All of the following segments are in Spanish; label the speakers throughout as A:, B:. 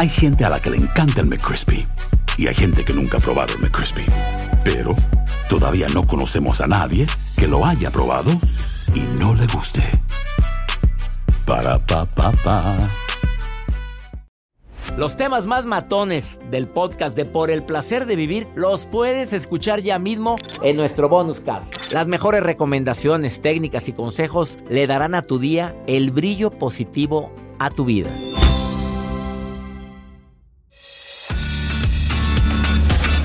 A: Hay gente a la que le encanta el McCrispy y hay gente que nunca ha probado el McCrispy. Pero todavía no conocemos a nadie que lo haya probado y no le guste. Para pa pa pa.
B: Los temas más matones del podcast de Por el placer de vivir los puedes escuchar ya mismo en nuestro bonus cast. Las mejores recomendaciones, técnicas y consejos le darán a tu día el brillo positivo a tu vida.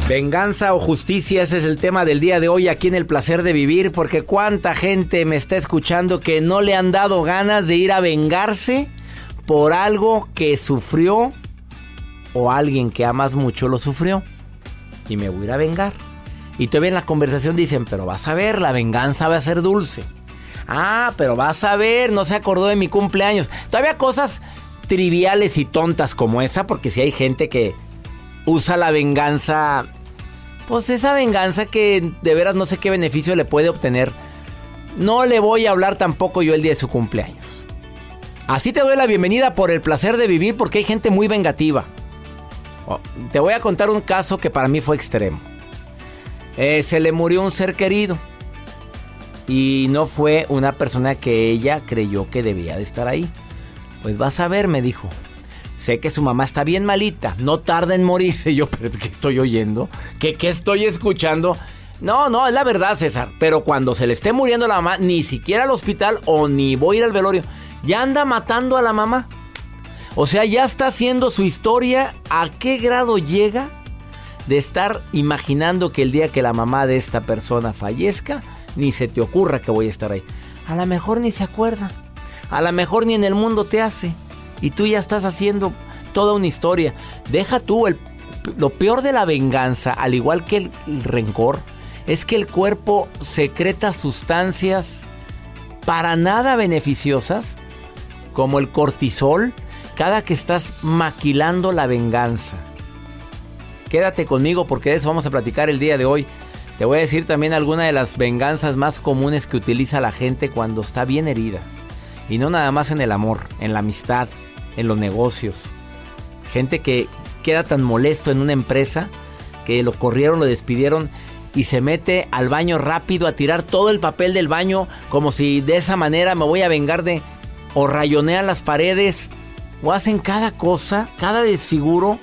B: Venganza o justicia, ese es el tema del día de hoy aquí en el placer de vivir, porque cuánta gente me está escuchando que no le han dado ganas de ir a vengarse por algo que sufrió o alguien que amas mucho lo sufrió y me voy a ir a vengar. Y todavía en la conversación dicen, pero vas a ver, la venganza va a ser dulce. Ah, pero vas a ver, no se acordó de mi cumpleaños. Todavía cosas triviales y tontas como esa, porque si hay gente que usa la venganza, pues esa venganza que de veras no sé qué beneficio le puede obtener. No le voy a hablar tampoco yo el día de su cumpleaños. Así te doy la bienvenida por el placer de vivir porque hay gente muy vengativa. Oh, te voy a contar un caso que para mí fue extremo. Eh, se le murió un ser querido. Y no fue una persona que ella creyó que debía de estar ahí. Pues vas a ver, me dijo. Sé que su mamá está bien malita, no tarda en morirse. Yo, pero ¿qué estoy oyendo? ¿Qué, ¿Qué estoy escuchando? No, no, es la verdad, César. Pero cuando se le esté muriendo la mamá, ni siquiera al hospital o ni voy a ir al velorio, ya anda matando a la mamá. O sea, ya está haciendo su historia. ¿A qué grado llega de estar imaginando que el día que la mamá de esta persona fallezca, ni se te ocurra que voy a estar ahí? A lo mejor ni se acuerda. A lo mejor ni en el mundo te hace. Y tú ya estás haciendo toda una historia. Deja tú el, lo peor de la venganza, al igual que el, el rencor, es que el cuerpo secreta sustancias para nada beneficiosas, como el cortisol, cada que estás maquilando la venganza. Quédate conmigo porque de eso vamos a platicar el día de hoy. Te voy a decir también algunas de las venganzas más comunes que utiliza la gente cuando está bien herida. Y no nada más en el amor, en la amistad, en los negocios. Gente que queda tan molesto en una empresa que lo corrieron, lo despidieron y se mete al baño rápido a tirar todo el papel del baño como si de esa manera me voy a vengar de... o rayonean las paredes o hacen cada cosa, cada desfiguro,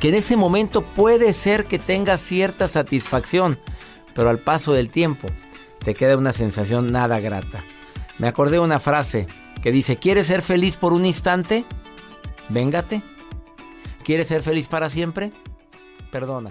B: que en ese momento puede ser que tenga cierta satisfacción, pero al paso del tiempo te queda una sensación nada grata. Me acordé de una frase que dice, ¿quieres ser feliz por un instante? Véngate. ¿Quieres ser feliz para siempre? Perdona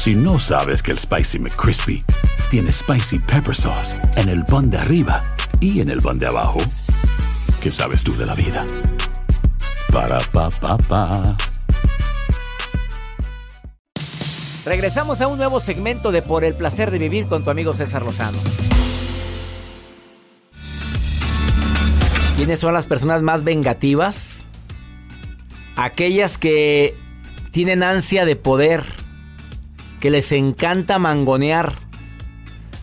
A: Si no sabes que el Spicy McCrispy tiene Spicy Pepper Sauce en el pan de arriba y en el pan de abajo, ¿qué sabes tú de la vida? Para, pa, pa, pa.
B: Regresamos a un nuevo segmento de Por el placer de vivir con tu amigo César Lozano. ¿Quiénes son las personas más vengativas? Aquellas que tienen ansia de poder, que les encanta mangonear,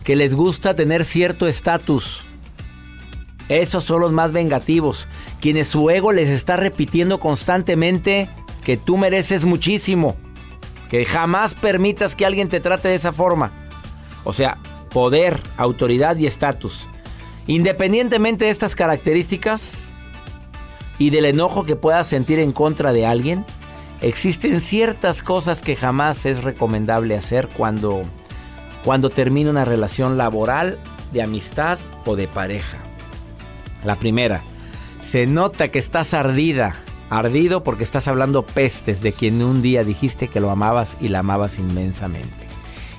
B: que les gusta tener cierto estatus. Esos son los más vengativos, quienes su ego les está repitiendo constantemente que tú mereces muchísimo, que jamás permitas que alguien te trate de esa forma. O sea, poder, autoridad y estatus. Independientemente de estas características, y del enojo que puedas sentir en contra de alguien, existen ciertas cosas que jamás es recomendable hacer cuando, cuando termina una relación laboral, de amistad o de pareja. La primera, se nota que estás ardida, ardido porque estás hablando pestes de quien un día dijiste que lo amabas y la amabas inmensamente.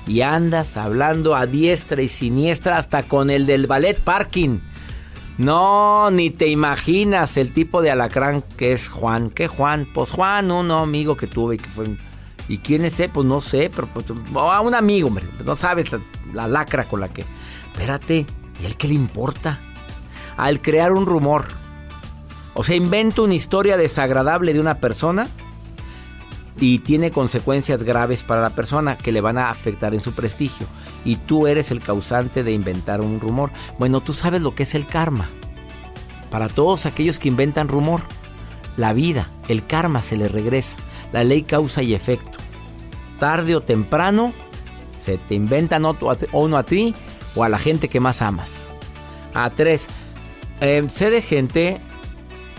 B: Y andas hablando a diestra y siniestra hasta con el del ballet parking. No, ni te imaginas el tipo de alacrán que es Juan. ¿Qué Juan? Pues Juan, un amigo que tuve y que fue... ¿Y quién es? Pues no sé, pero pues, a un amigo. No sabes la, la lacra con la que... Espérate, ¿y a él qué le importa? Al crear un rumor, o sea, inventa una historia desagradable de una persona y tiene consecuencias graves para la persona que le van a afectar en su prestigio. Y tú eres el causante de inventar un rumor. Bueno, tú sabes lo que es el karma. Para todos aquellos que inventan rumor, la vida, el karma se le regresa. La ley causa y efecto. Tarde o temprano se te inventan uno a ti o a la gente que más amas. A tres, eh, sé de gente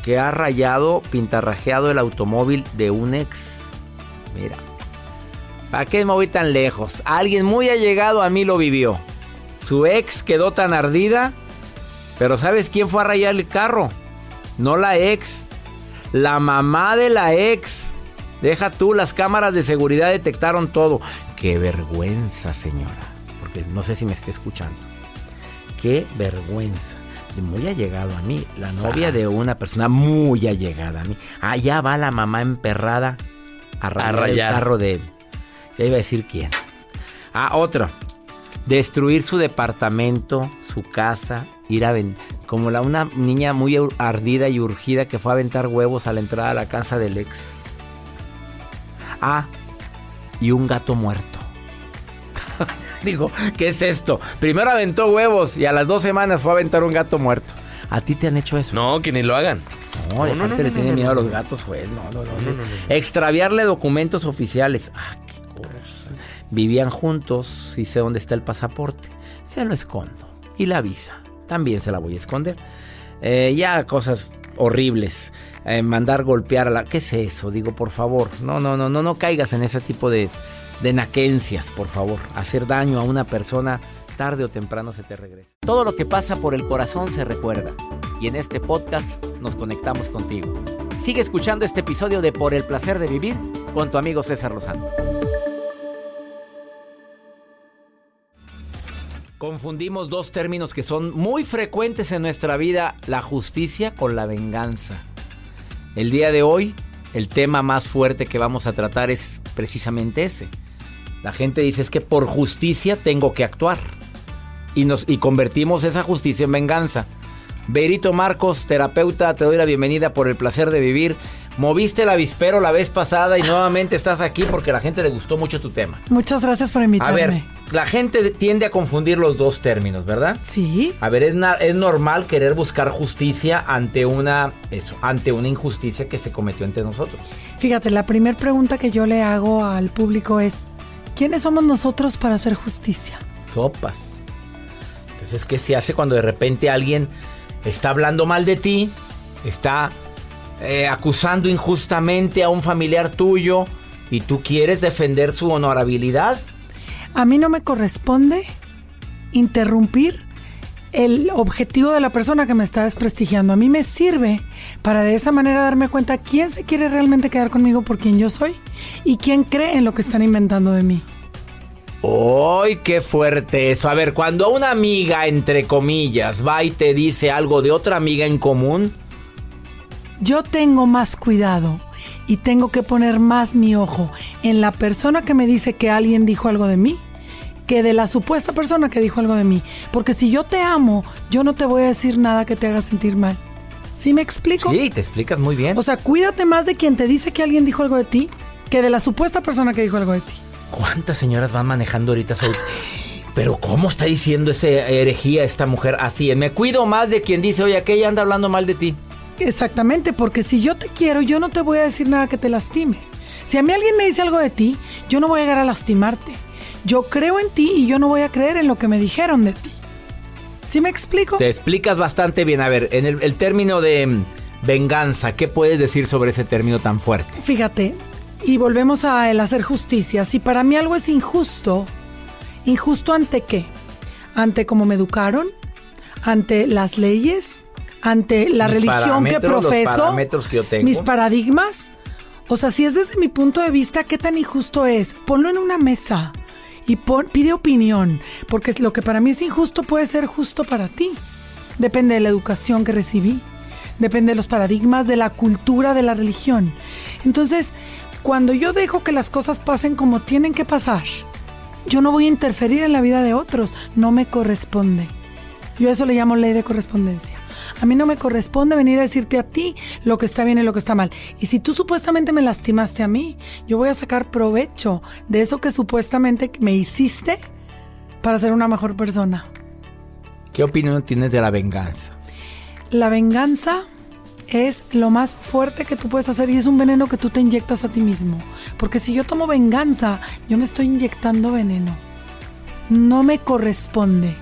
B: que ha rayado, pintarrajeado el automóvil de un ex. Mira, ¿para qué me voy tan lejos? Alguien muy allegado a mí lo vivió. Su ex quedó tan ardida, pero ¿sabes quién fue a rayar el carro? No la ex, la mamá de la ex. Deja tú, las cámaras de seguridad detectaron todo. Qué vergüenza, señora. Porque no sé si me esté escuchando. Qué vergüenza muy allegado a mí, la novia de una persona muy allegada a mí. Allá va la mamá emperrada a rayar, el carro de... Ya iba a decir quién. Ah, otro. Destruir su departamento, su casa, ir a vender. Como la, una niña muy ardida y urgida que fue a aventar huevos a la entrada a la casa del ex. Ah, y un gato muerto. Digo, ¿qué es esto? Primero aventó huevos y a las dos semanas fue a aventar un gato muerto. ¿A ti te han hecho eso?
C: No, que ni lo hagan.
B: No, no, no, le tiene miedo a los gatos, fue. No, no, no. Extraviarle documentos oficiales. Ah, Vivían juntos y sé dónde está el pasaporte. Se lo escondo. Y la visa. También se la voy a esconder. Eh, ya cosas horribles. Eh, mandar golpear a la. ¿Qué es eso? Digo, por favor. No, no, no, no, no caigas en ese tipo de de por favor. Hacer daño a una persona tarde o temprano se te regresa. Todo lo que pasa por el corazón se recuerda. Y en este podcast nos conectamos contigo. Sigue escuchando este episodio de Por el placer de vivir con tu amigo César Lozano. Confundimos dos términos que son muy frecuentes en nuestra vida, la justicia con la venganza. El día de hoy, el tema más fuerte que vamos a tratar es precisamente ese, la gente dice es que por justicia tengo que actuar. Y, nos, y convertimos esa justicia en venganza. Berito Marcos, terapeuta, te doy la bienvenida por el placer de vivir. Moviste el avispero la vez pasada y nuevamente estás aquí porque a la gente le gustó mucho tu tema.
D: Muchas gracias por invitarme.
B: A ver, la gente tiende a confundir los dos términos, ¿verdad?
D: Sí.
B: A ver, es, es normal querer buscar justicia ante una, eso, ante una injusticia que se cometió entre nosotros.
D: Fíjate, la primera pregunta que yo le hago al público es, ¿Quiénes somos nosotros para hacer justicia?
B: Sopas. Entonces, ¿qué se hace cuando de repente alguien está hablando mal de ti? Está eh, acusando injustamente a un familiar tuyo y tú quieres defender su honorabilidad?
D: A mí no me corresponde interrumpir el objetivo de la persona que me está desprestigiando. A mí me sirve para de esa manera darme cuenta quién se quiere realmente quedar conmigo por quien yo soy y quién cree en lo que están inventando de mí.
B: ¡Ay, qué fuerte eso! A ver, cuando una amiga, entre comillas, va y te dice algo de otra amiga en común.
D: Yo tengo más cuidado y tengo que poner más mi ojo en la persona que me dice que alguien dijo algo de mí que de la supuesta persona que dijo algo de mí. Porque si yo te amo, yo no te voy a decir nada que te haga sentir mal. ¿Sí me explico?
B: Sí, te explicas muy bien.
D: O sea, cuídate más de quien te dice que alguien dijo algo de ti que de la supuesta persona que dijo algo de ti.
B: ¿Cuántas señoras van manejando ahorita? Pero ¿cómo está diciendo esa herejía esta mujer así? Me cuido más de quien dice, oye, aquella anda hablando mal de ti.
D: Exactamente, porque si yo te quiero, yo no te voy a decir nada que te lastime. Si a mí alguien me dice algo de ti, yo no voy a llegar a lastimarte yo creo en ti y yo no voy a creer en lo que me dijeron de ti. ¿Sí me explico?
B: Te explicas bastante bien. A ver, en el, término de, Venganza, ¿qué puedes decir sobre ese término tan fuerte?
D: Fíjate, y volvemos a el hacer justicia. Si para mí algo es injusto, ¿injusto ante qué? ¿Ante cómo me educaron? ¿Ante las leyes? ¿Ante la
B: Mis
D: religión que
B: los
D: profeso?
B: parámetros que yo tengo.
D: ¿Mis paradigmas? O sea, si es desde mi punto de vista, ¿qué tan injusto es? Ponlo en una mesa y pon- pide opinión, porque lo que para mí es injusto puede ser justo para ti. Depende de la educación que recibí, depende de los paradigmas, de la cultura, de la religión. Entonces, cuando yo dejo que las cosas pasen como tienen que pasar, yo no voy a interferir en la vida de otros, no me corresponde. Yo a eso le llamo ley de correspondencia. A mí no me corresponde venir a decirte a ti lo que está bien y lo que está mal. Y si tú supuestamente me lastimaste a mí, yo voy a sacar provecho de eso que supuestamente me hiciste para ser una mejor persona.
B: ¿Qué opinión tienes de la venganza?
D: La venganza es lo más fuerte que tú puedes hacer y es un veneno que tú te inyectas a ti mismo. Porque si yo tomo venganza, yo me estoy inyectando veneno. No me corresponde.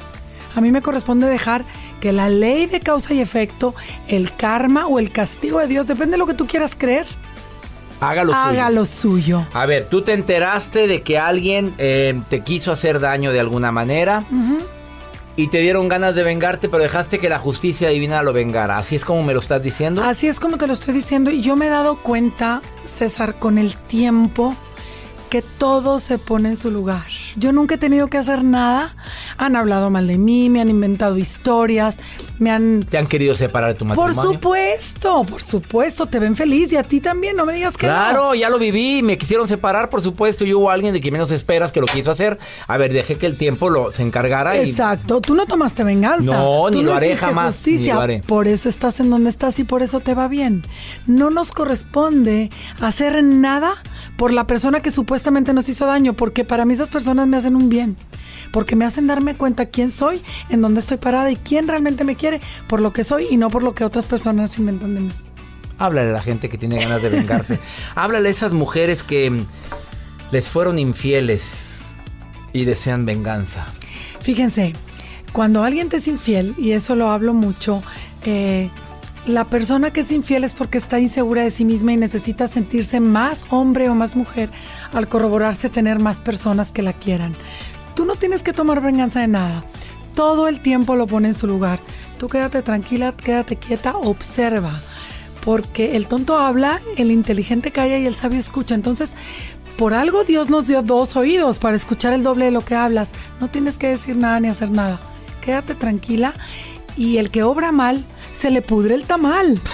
D: A mí me corresponde dejar que la ley de causa y efecto, el karma o el castigo de Dios, depende de lo que tú quieras creer,
B: Hágalo suyo.
D: haga lo suyo.
B: A ver, tú te enteraste de que alguien eh, te quiso hacer daño de alguna manera y te dieron ganas de vengarte, pero dejaste que la justicia divina lo vengara. Así es como me lo estás diciendo.
D: Así es como te lo estoy diciendo y yo me he dado cuenta, César, con el tiempo que todo se pone en su lugar. Yo nunca he tenido que hacer nada. Han hablado mal de mí, me han inventado historias, me han...
B: ¿Te han querido separar de tu
D: Por
B: matrimonio?
D: supuesto, por supuesto, te ven feliz y a ti también, no me digas que no.
B: Claro, ya lo viví, me quisieron separar, por supuesto, y hubo alguien de quien menos esperas que lo quiso hacer. A ver, dejé que el tiempo lo se encargara y
D: Exacto, tú no tomaste venganza.
B: No,
D: Tú
B: ni lo haré jamás,
D: justicia.
B: ni lo haré.
D: Por eso estás en donde estás y por eso te va bien. No nos corresponde hacer nada por la persona que supuestamente nos hizo daño, porque para mí esas personas me hacen un bien. Porque me hacen darme cuenta quién soy, en dónde estoy parada y quién realmente me quiere por lo que soy y no por lo que otras personas inventan de mí.
B: háblale a la gente que tiene ganas de vengarse. háblale a esas mujeres que mm, les fueron infieles y desean venganza.
D: Fíjense, cuando alguien te es infiel, y eso lo hablo mucho, eh, la persona que es infiel es porque está insegura de sí misma y necesita sentirse más hombre o más mujer al corroborarse tener más personas que la quieran. Tú no tienes que tomar venganza de nada. Todo el tiempo lo pone en su lugar. Tú quédate tranquila, quédate quieta, observa. Porque el tonto habla, el inteligente calla y el sabio escucha. Entonces, por algo Dios nos dio dos oídos para escuchar el doble de lo que hablas. No tienes que decir nada ni hacer nada. Quédate tranquila y el que obra mal, se le pudre el tamal.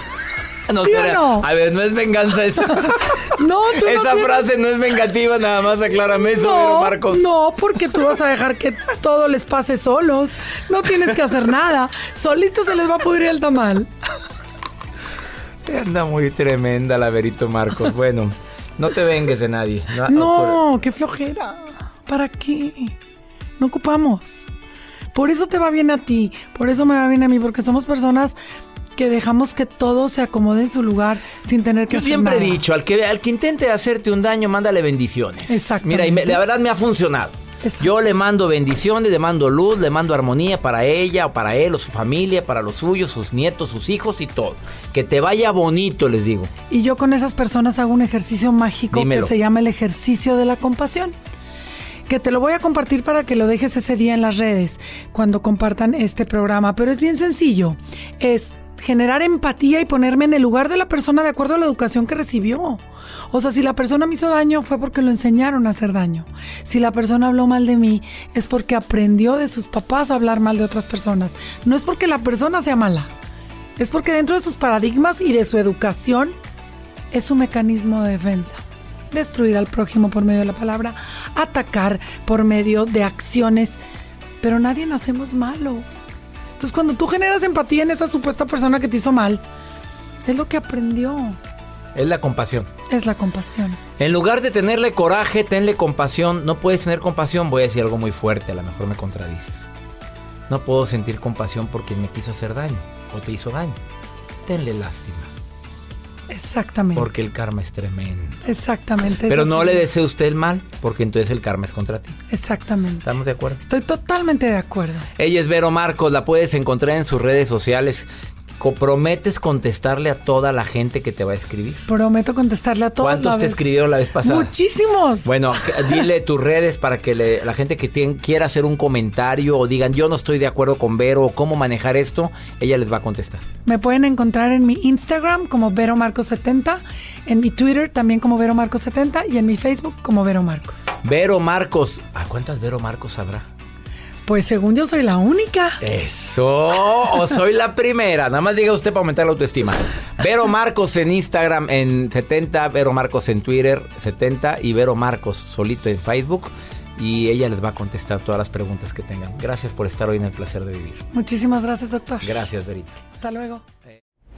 B: No,
D: ¿Sí no?
B: A ver, no es venganza esa.
D: No, tú no
B: esa
D: tienes-
B: frase no es vengativa, nada más aclárame eso,
D: no,
B: Marcos.
D: no, porque tú vas a dejar que todo les pase solos. No tienes que hacer nada. Solito se les va a pudrir el tamal.
B: Anda muy tremenda la Verito Marcos. Bueno, no te vengues de nadie.
D: No, qué flojera. ¿Para qué? No ocupamos. Por eso te va bien a ti, por eso me va bien a mí, porque somos personas que dejamos que todo se acomode en su lugar sin tener que
B: Yo
D: hacer
B: siempre he dicho, al que, al que intente hacerte un daño, mándale bendiciones.
D: Exactamente.
B: Mira, y me- la verdad me ha funcionado.
D: Exacto.
B: Yo le mando bendiciones, le mando luz, le mando armonía para ella o para él o su familia, para los suyos, sus nietos, sus hijos y todo. Que te vaya bonito, les digo.
D: Y yo con esas personas hago un ejercicio mágico
B: Dímelo.
D: que se llama el ejercicio de la compasión. Que te lo voy a compartir para que lo dejes ese día en las redes cuando compartan este programa. Pero es bien sencillo. Es generar empatía y ponerme en el lugar de la persona de acuerdo a la educación que recibió. O sea, si la persona me hizo daño fue porque lo enseñaron a hacer daño. Si la persona habló mal de mí es porque aprendió de sus papás a hablar mal de otras personas. No es porque la persona sea mala. Es porque dentro de sus paradigmas y de su educación es su mecanismo de defensa. Destruir al prójimo por medio de la palabra, atacar por medio de acciones. Pero nadie nacemos malos. Entonces cuando tú generas empatía en esa supuesta persona que te hizo mal, es lo que aprendió.
B: Es la compasión.
D: Es la compasión.
B: En lugar de tenerle coraje, tenle compasión. No puedes tener compasión, voy a decir algo muy fuerte, a lo mejor me contradices. No puedo sentir compasión por quien me quiso hacer daño o te hizo daño. Tenle lástima,
D: Exactamente.
B: porque el karma es tremendo.
D: Exactamente.
B: Pero no le desee usted el mal, porque entonces el karma es contra ti.
D: Exactamente.
B: ¿Estamos de acuerdo?
D: Estoy totalmente de acuerdo.
B: Ella es Vero Marcos, la puedes encontrar en sus redes sociales. ¿Prometes contestarle a toda la gente que te va a escribir?
D: Prometo contestarle a todos.
B: ¿Cuántos te escribieron la vez pasada?
D: Muchísimos.
B: Bueno, dile tus redes para que la gente que quiera hacer un comentario o digan yo no estoy de acuerdo con Vero o cómo manejar esto, ella les va a contestar.
D: Me pueden encontrar en mi Instagram como Vero Marcos 70, en mi Twitter también como Vero Marcos 70 y en mi Facebook como Vero Marcos.
B: Vero Marcos. ¿A cuántas Vero Marcos habrá?
D: Pues según yo soy la única.
B: Eso, o soy la primera. Nada más diga usted para aumentar la autoestima. Vero Marcos en Instagram en 70, Vero Marcos en Twitter 70 y Vero Marcos solito en Facebook. Y ella les va a contestar todas las preguntas que tengan. Gracias por estar hoy en el placer de vivir.
D: Muchísimas gracias, doctor.
B: Gracias, Verito.
D: Hasta luego.